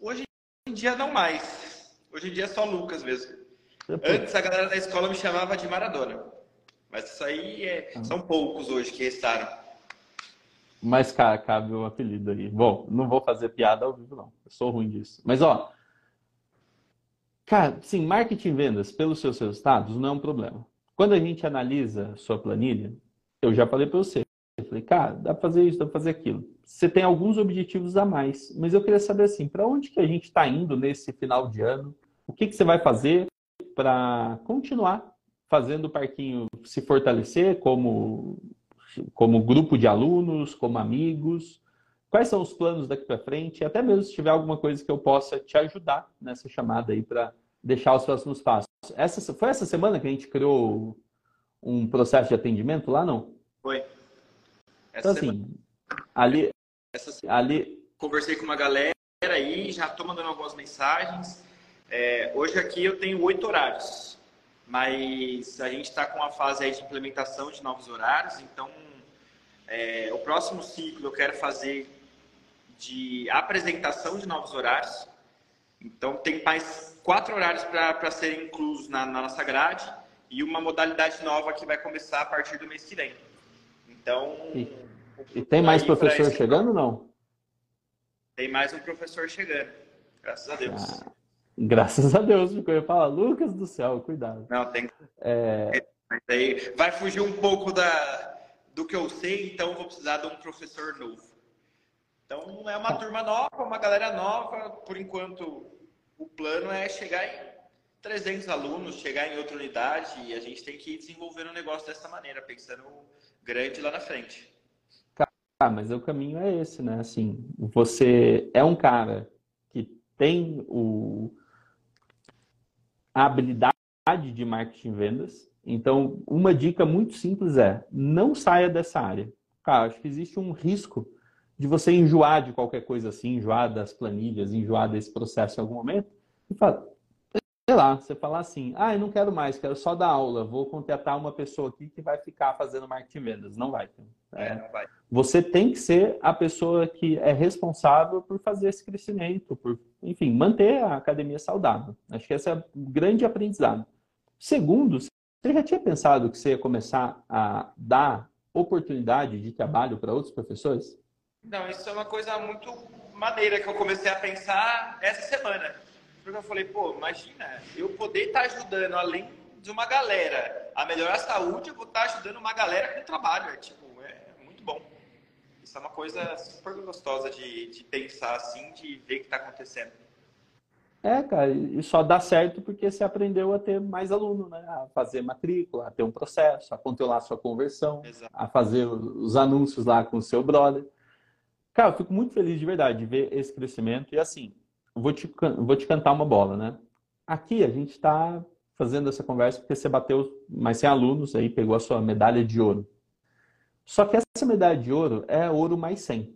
Hoje em dia não mais. Hoje em dia é só Lucas mesmo. Antes a galera da escola me chamava de Maradona. Mas isso aí é... Ah. são poucos hoje que restaram. Mas, cara, cabe o apelido aí. Bom, não vou fazer piada ao vivo, não. Eu sou ruim disso. Mas, ó. Cara, sim, marketing vendas pelos seus resultados não é um problema. Quando a gente analisa sua planilha, eu já falei para você. Eu falei, cara, dá para fazer isso, dá para fazer aquilo. Você tem alguns objetivos a mais, mas eu queria saber assim, para onde que a gente está indo nesse final de ano? O que, que você vai fazer para continuar fazendo o parquinho se fortalecer como, como grupo de alunos, como amigos? Quais são os planos daqui para frente? Até mesmo se tiver alguma coisa que eu possa te ajudar nessa chamada aí para deixar os próximos passos. Essa, foi essa semana que a gente criou um processo de atendimento lá, não? Foi. Essa então, assim, ali, essa ali... Conversei com uma galera aí, já estou mandando algumas mensagens. É, hoje aqui eu tenho oito horários, mas a gente está com uma fase aí de implementação de novos horários, então é, o próximo ciclo eu quero fazer de apresentação de novos horários. Então tem mais quatro horários para serem inclusos na, na nossa grade e uma modalidade nova que vai começar a partir do mês que vem. Então. E, e tem mais professor chegando ou não? Tem mais um professor chegando. Graças a Deus. Ah, graças a Deus, porque eu ia falar, Lucas do céu, cuidado. Não, tem. É... Vai fugir um pouco da, do que eu sei, então vou precisar de um professor novo. Então é uma turma nova, uma galera nova. Por enquanto, o plano é chegar em 300 alunos, chegar em outra unidade e a gente tem que ir desenvolvendo o um negócio dessa maneira, pensando grande lá na frente. Ah, mas o caminho é esse, né? Assim, você é um cara que tem o, a habilidade de marketing e vendas. Então, uma dica muito simples é não saia dessa área. Cara, acho que existe um risco de você enjoar de qualquer coisa assim, enjoar das planilhas, enjoar desse processo em algum momento. E fala, sei lá, você falar assim, ah, eu não quero mais, quero só dar aula, vou contratar uma pessoa aqui que vai ficar fazendo marketing vendas. Não vai. É, é, não vai. Você tem que ser a pessoa que é responsável por fazer esse crescimento, por, enfim, manter a academia saudável. Acho que esse é o grande aprendizado. Segundo, você já tinha pensado que você ia começar a dar oportunidade de trabalho para outros professores? Não, isso é uma coisa muito maneira que eu comecei a pensar essa semana porque eu falei, pô, imagina, eu poder estar tá ajudando, além de uma galera a melhorar a saúde, eu vou estar tá ajudando uma galera com trabalho. É, tipo, é muito bom. Isso é uma coisa super gostosa de, de pensar assim, de ver o que está acontecendo. É, cara, e só dá certo porque você aprendeu a ter mais aluno, né? A fazer matrícula, a ter um processo, a controlar a sua conversão, Exato. a fazer os anúncios lá com o seu brother. Cara, eu fico muito feliz de verdade de ver esse crescimento. E assim, vou te, vou te cantar uma bola, né? Aqui a gente está fazendo essa conversa porque você bateu mais 100 alunos, aí pegou a sua medalha de ouro. Só que essa medalha de ouro é ouro mais 100.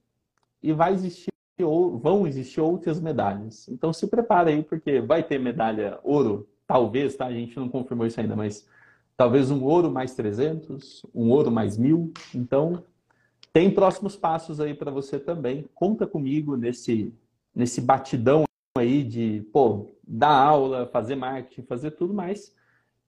E vai existir, ou vão existir outras medalhas. Então se prepara aí, porque vai ter medalha ouro, talvez, tá? A gente não confirmou isso ainda, mas talvez um ouro mais 300, um ouro mais mil. Então, tem próximos passos aí para você também. Conta comigo nesse, nesse batidão aí de, pô, dar aula, fazer marketing, fazer tudo mais.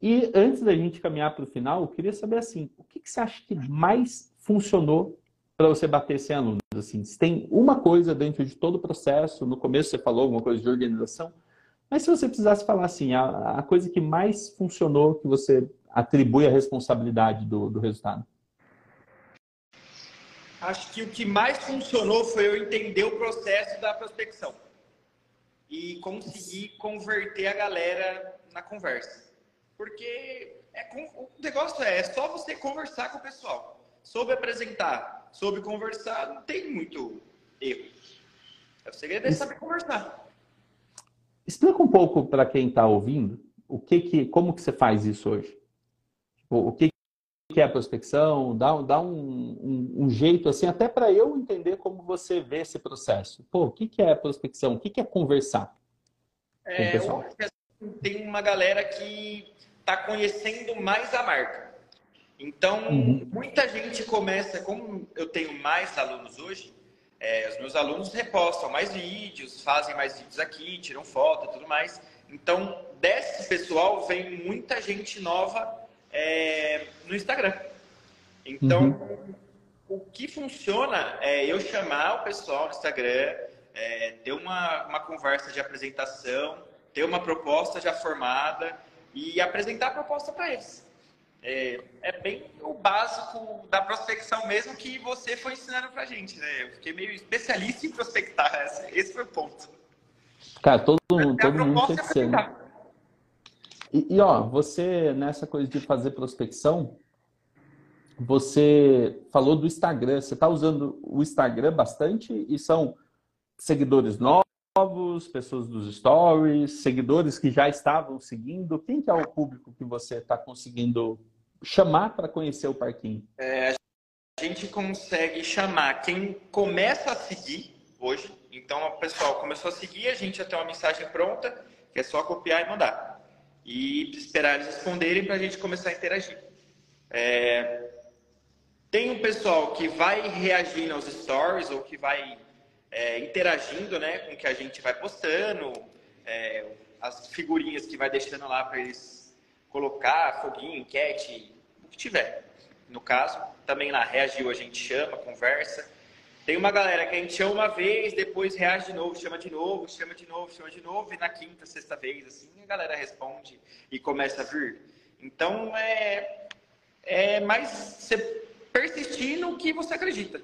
E antes da gente caminhar para o final, eu queria saber assim, o que, que você acha que mais funcionou para você bater 100 alunos? Assim, se tem uma coisa dentro de todo o processo, no começo você falou alguma coisa de organização, mas se você precisasse falar assim, a, a coisa que mais funcionou, que você atribui a responsabilidade do, do resultado? Acho que o que mais funcionou foi eu entender o processo da prospecção e conseguir converter a galera na conversa. Porque é, o negócio é, é só você conversar com o pessoal. Soube apresentar, soube conversar, não tem muito erro. O segredo é saber conversar. Explica um pouco para quem está ouvindo o que que, como que você faz isso hoje. O que que é a prospecção, dá, dá um, um, um jeito assim, até para eu entender como você vê esse processo. Pô, o que, que é prospecção? O que, que é conversar é? Tem uma galera que está conhecendo mais a marca. Então, uhum. muita gente começa, como eu tenho mais alunos hoje, é, os meus alunos repostam mais vídeos, fazem mais vídeos aqui, tiram foto e tudo mais. Então, desse pessoal vem muita gente nova é, no Instagram. Então, uhum. o que funciona é eu chamar o pessoal no Instagram, é, ter uma, uma conversa de apresentação, ter uma proposta já formada e apresentar a proposta para eles. É, é, bem o básico da prospecção mesmo que você foi ensinando pra gente, né? Eu fiquei meio especialista em prospectar, esse foi o ponto. Cara, todo, todo mundo tem que ser. Né? E, e, ó, você, nessa coisa de fazer prospecção, você falou do Instagram. Você está usando o Instagram bastante e são seguidores novos, pessoas dos stories, seguidores que já estavam seguindo. Quem que é o público que você está conseguindo chamar para conhecer o parquinho? É, a gente consegue chamar quem começa a seguir hoje. Então, o pessoal começou a seguir, a gente já tem uma mensagem pronta, que é só copiar e mandar e esperar eles responderem para a gente começar a interagir. É... Tem um pessoal que vai reagindo aos stories ou que vai é, interagindo né, com o que a gente vai postando, é, as figurinhas que vai deixando lá para eles colocar, foguinho, enquete, o que tiver. No caso, também lá reagiu, a gente chama, conversa. Tem uma galera que a gente chama uma vez, depois reage de novo, chama de novo, chama de novo, chama de novo, e na quinta, sexta vez, assim, a galera responde e começa a vir. Então, é, é mais você persistir no que você acredita.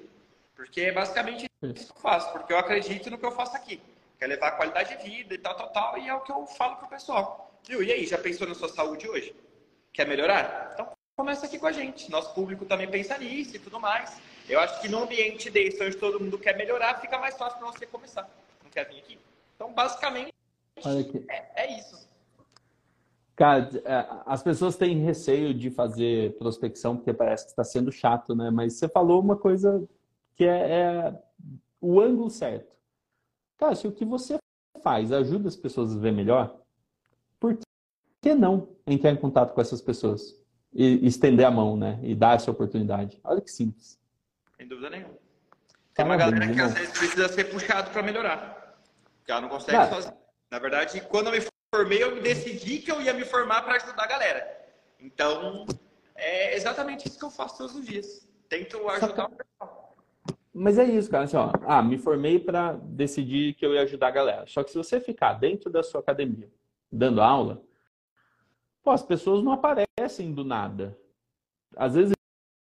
Porque é basicamente isso que eu faço, porque eu acredito no que eu faço aqui. Quer levar qualidade de vida e tal, tal, tal, e é o que eu falo pro pessoal. Viu? E aí, já pensou na sua saúde hoje? Quer melhorar? Então, começa aqui com a gente. Nosso público também pensa nisso e tudo mais. Eu acho que no ambiente desse, onde todo mundo quer melhorar, fica mais fácil para você começar. Não quer vir aqui? Então, basicamente, é, é, isso. Cara, é, as pessoas têm receio de fazer prospecção porque parece que está sendo chato, né? Mas você falou uma coisa que é, é o ângulo certo. Cara, se o que você faz ajuda as pessoas a ver melhor, por que não entrar em contato com essas pessoas? E estender a mão, né? E dar essa oportunidade. Olha que simples. Sem dúvida nenhuma. Tem uma galera que às vezes precisa ser puxado para melhorar. Que ela não consegue claro. sozinha. Na verdade, quando eu me formei, eu decidi que eu ia me formar para ajudar a galera. Então, é exatamente isso que eu faço todos os dias. Tento ajudar o pessoal. Mas é isso, cara. Assim, ó, ah, me formei para decidir que eu ia ajudar a galera. Só que se você ficar dentro da sua academia, dando aula, pô, as pessoas não aparecem do nada. Às vezes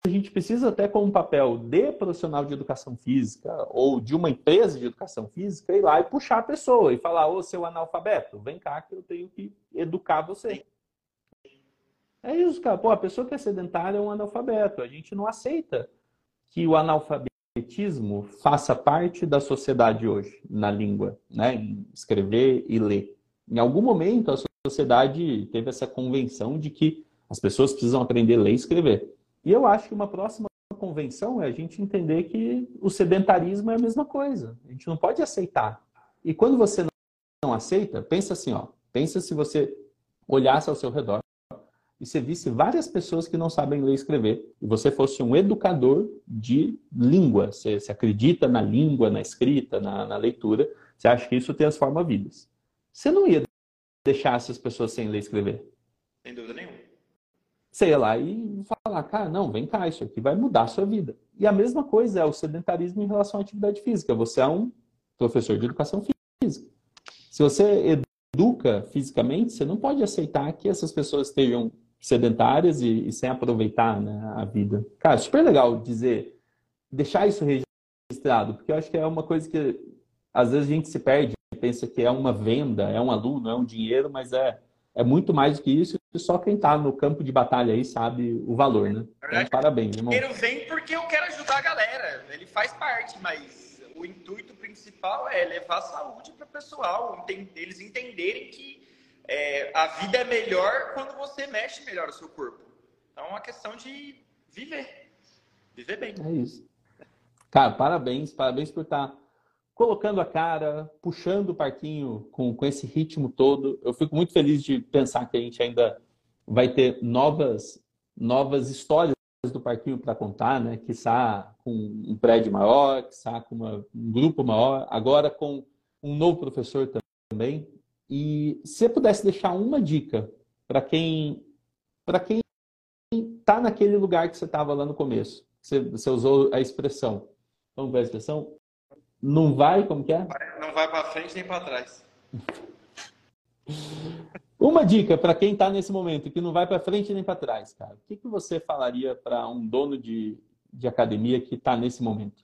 a gente precisa até com um papel de profissional de educação física ou de uma empresa de educação física ir lá e puxar a pessoa e falar, ô seu analfabeto, vem cá que eu tenho que educar você. É isso, cara. Pô, a pessoa que é sedentária é um analfabeto. A gente não aceita que o analfabetismo faça parte da sociedade hoje, na língua, né? Em escrever e ler. Em algum momento, a sociedade teve essa convenção de que as pessoas precisam aprender a ler e escrever. E eu acho que uma próxima convenção é a gente entender que o sedentarismo é a mesma coisa. A gente não pode aceitar. E quando você não aceita, pensa assim, ó. Pensa se você olhasse ao seu redor e você visse várias pessoas que não sabem ler e escrever, e você fosse um educador de língua, você, você acredita na língua, na escrita, na, na, leitura, você acha que isso transforma vidas. Você não ia deixar essas pessoas sem ler e escrever? Sem dúvida nenhuma sei lá, e falar, cara, não, vem cá, isso aqui vai mudar a sua vida. E a mesma coisa é o sedentarismo em relação à atividade física. Você é um professor de educação física. Se você educa fisicamente, você não pode aceitar que essas pessoas estejam sedentárias e, e sem aproveitar né, a vida. Cara, super legal dizer, deixar isso registrado, porque eu acho que é uma coisa que às vezes a gente se perde, pensa que é uma venda, é um aluno, é um dinheiro, mas é é muito mais do que isso. E só quem está no campo de batalha aí sabe o valor, né? Então, parabéns, irmão. Ele vem porque eu quero ajudar a galera. Ele faz parte, mas o intuito principal é levar saúde para o pessoal, eles entenderem que é, a vida é melhor quando você mexe melhor o seu corpo. Então é uma questão de viver. Viver bem. É isso. Cara, parabéns, parabéns por estar tá colocando a cara, puxando o parquinho com, com esse ritmo todo. Eu fico muito feliz de pensar que a gente ainda vai ter novas, novas histórias do parquinho para contar, né? Que está com um prédio maior, que está com uma, um grupo maior, agora com um novo professor também. E se você pudesse deixar uma dica para quem para quem está naquele lugar que você estava lá no começo, você, você usou a expressão, vamos ver a expressão, não vai, como que é? Não vai para frente nem para trás. Uma dica para quem está nesse momento que não vai para frente nem para trás, cara. O que, que você falaria para um dono de, de academia que está nesse momento?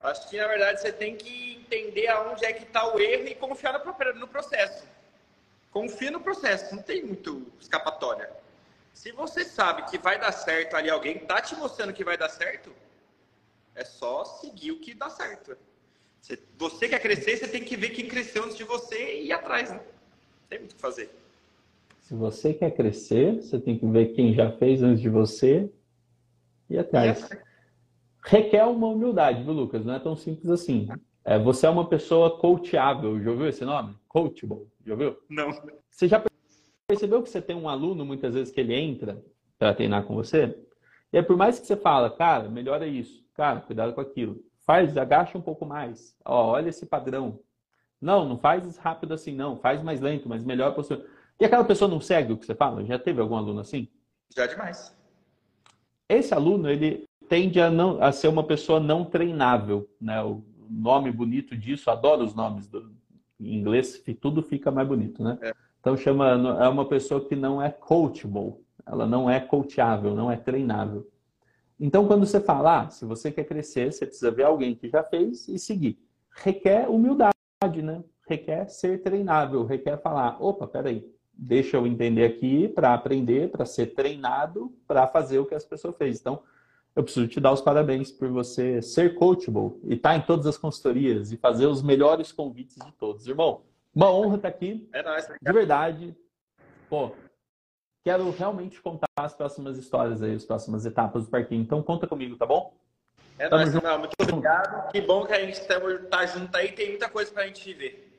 Acho que na verdade você tem que entender aonde é que está o erro e confiar no processo. Confia no processo, não tem muito escapatória. Se você sabe que vai dar certo ali, alguém tá te mostrando que vai dar certo, é só seguir o que dá certo. Você quer crescer, você tem que ver quem cresceu antes de você e ir atrás, né? Tem muito o que fazer. Se você quer crescer, você tem que ver quem já fez antes de você e ir atrás. Requer uma humildade, viu, Lucas? Não é tão simples assim. É, você é uma pessoa coachável, já ouviu esse nome? Coachable, já ouviu? Não. Você já percebeu que você tem um aluno, muitas vezes, que ele entra para treinar com você? E é por mais que você fala, cara, melhora isso, cara, cuidado com aquilo. Faz, agacha um pouco mais. Ó, olha esse padrão. Não, não faz rápido assim, não. Faz mais lento, mas melhor postura. E aquela pessoa não segue o que você fala? Já teve algum aluno assim? Já demais. Esse aluno, ele tende a, não, a ser uma pessoa não treinável, né? O nome bonito disso, adoro os nomes do, em inglês, tudo fica mais bonito, né? É. Então chama, é uma pessoa que não é coachable, ela não é coachável, não é treinável. Então quando você fala, ah, se você quer crescer, você precisa ver alguém que já fez e seguir. Requer humildade, né? Requer ser treinável, requer falar, opa, peraí, deixa eu entender aqui para aprender, para ser treinado, para fazer o que as pessoas fez. Então, eu preciso te dar os parabéns por você ser coachable e estar tá em todas as consultorias e fazer os melhores convites de todos. Irmão, uma honra estar aqui. É nóis. De verdade. Pô, quero realmente contar as próximas histórias aí, as próximas etapas do parquinho. Então, conta comigo, tá bom? É Tamo nóis, junto. Muito obrigado. Que bom que a gente está junto aí. Tem muita coisa para a gente ver.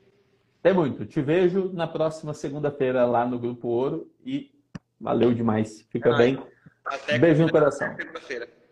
Tem muito. Te vejo na próxima segunda-feira lá no Grupo Ouro e valeu demais. Fica é bem. Até Beijo no coração. Segunda-feira.